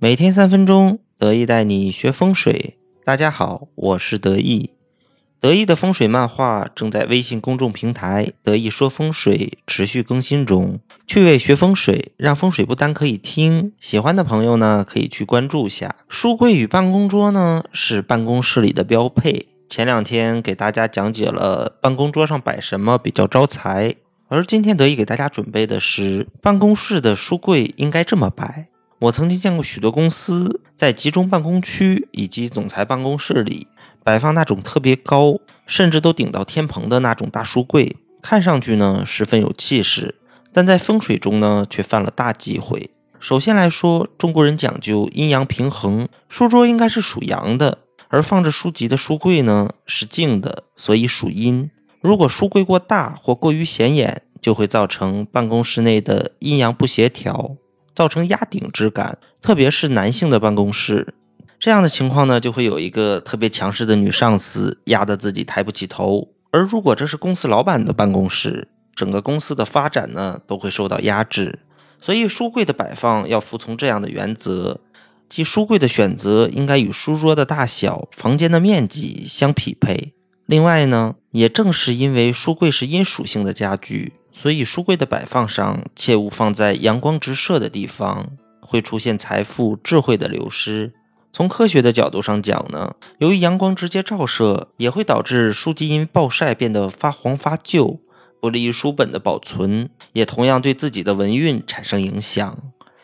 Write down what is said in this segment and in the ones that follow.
每天三分钟，得意带你学风水。大家好，我是得意。得意的风水漫画正在微信公众平台“得意说风水”持续更新中，趣味学风水，让风水不单可以听。喜欢的朋友呢，可以去关注一下。书柜与办公桌呢，是办公室里的标配。前两天给大家讲解了办公桌上摆什么比较招财，而今天得意给大家准备的是办公室的书柜应该这么摆。我曾经见过许多公司在集中办公区以及总裁办公室里摆放那种特别高，甚至都顶到天棚的那种大书柜，看上去呢十分有气势，但在风水中呢却犯了大忌讳。首先来说，中国人讲究阴阳平衡，书桌应该是属阳的，而放着书籍的书柜呢是静的，所以属阴。如果书柜过大或过于显眼，就会造成办公室内的阴阳不协调。造成压顶之感，特别是男性的办公室，这样的情况呢，就会有一个特别强势的女上司压得自己抬不起头。而如果这是公司老板的办公室，整个公司的发展呢，都会受到压制。所以书柜的摆放要服从这样的原则，即书柜的选择应该与书桌的大小、房间的面积相匹配。另外呢，也正是因为书柜是阴属性的家具。所以，书柜的摆放上切勿放在阳光直射的地方，会出现财富、智慧的流失。从科学的角度上讲呢，由于阳光直接照射，也会导致书籍因暴晒变得发黄发旧，不利于书本的保存，也同样对自己的文运产生影响。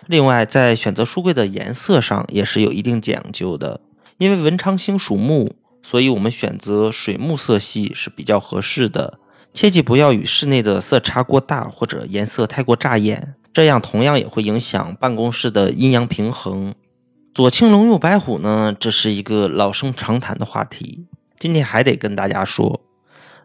另外，在选择书柜的颜色上也是有一定讲究的，因为文昌星属木，所以我们选择水木色系是比较合适的。切记不要与室内的色差过大或者颜色太过扎眼，这样同样也会影响办公室的阴阳平衡。左青龙右白虎呢，这是一个老生常谈的话题。今天还得跟大家说，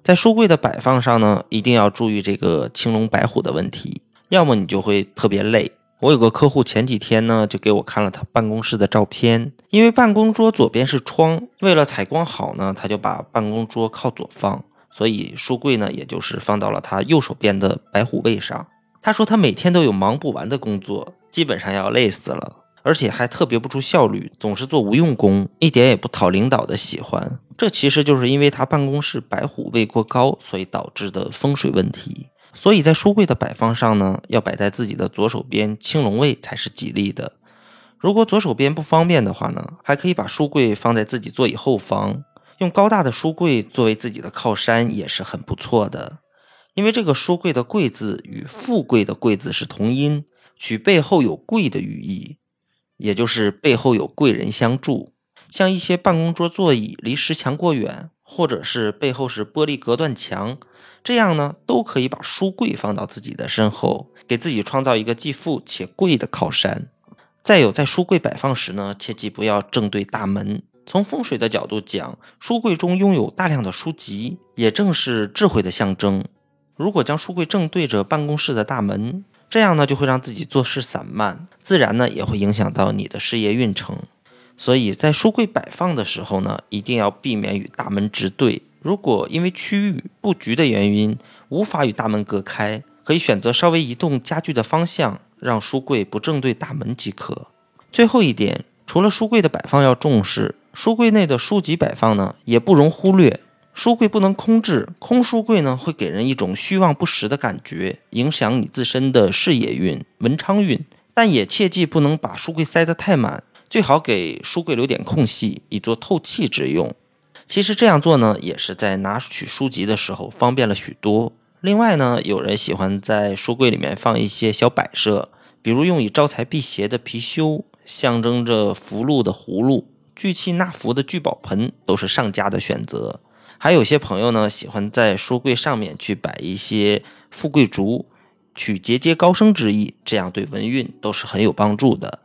在书柜的摆放上呢，一定要注意这个青龙白虎的问题，要么你就会特别累。我有个客户前几天呢，就给我看了他办公室的照片，因为办公桌左边是窗，为了采光好呢，他就把办公桌靠左放。所以书柜呢，也就是放到了他右手边的白虎位上。他说他每天都有忙不完的工作，基本上要累死了，而且还特别不出效率，总是做无用功，一点也不讨领导的喜欢。这其实就是因为他办公室白虎位过高，所以导致的风水问题。所以在书柜的摆放上呢，要摆在自己的左手边青龙位才是吉利的。如果左手边不方便的话呢，还可以把书柜放在自己座椅后方。用高大的书柜作为自己的靠山也是很不错的，因为这个书柜的“柜”字与富贵的“贵”字是同音，取背后有贵的寓意，也就是背后有贵人相助。像一些办公桌座椅离石墙过远，或者是背后是玻璃隔断墙，这样呢都可以把书柜放到自己的身后，给自己创造一个既富且贵的靠山。再有，在书柜摆放时呢，切记不要正对大门。从风水的角度讲，书柜中拥有大量的书籍，也正是智慧的象征。如果将书柜正对着办公室的大门，这样呢就会让自己做事散漫，自然呢也会影响到你的事业运程。所以在书柜摆放的时候呢，一定要避免与大门直对。如果因为区域布局的原因无法与大门隔开，可以选择稍微移动家具的方向，让书柜不正对大门即可。最后一点，除了书柜的摆放要重视。书柜内的书籍摆放呢，也不容忽略。书柜不能空置，空书柜呢会给人一种虚妄不实的感觉，影响你自身的事业运、文昌运。但也切记不能把书柜塞得太满，最好给书柜留点空隙，以做透气之用。其实这样做呢，也是在拿取书籍的时候方便了许多。另外呢，有人喜欢在书柜里面放一些小摆设，比如用以招财辟邪的貔貅，象征着福禄的葫芦。聚气纳福的聚宝盆都是上佳的选择，还有些朋友呢喜欢在书柜上面去摆一些富贵竹，取节节高升之意，这样对文运都是很有帮助的。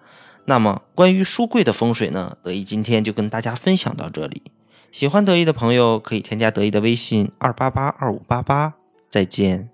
那么关于书柜的风水呢，得意今天就跟大家分享到这里。喜欢得意的朋友可以添加得意的微信二八八二五八八，再见。